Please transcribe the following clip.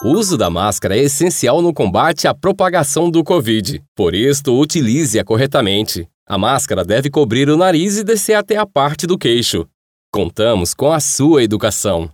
O uso da máscara é essencial no combate à propagação do Covid. Por isto, utilize-a corretamente. A máscara deve cobrir o nariz e descer até a parte do queixo. Contamos com a sua educação.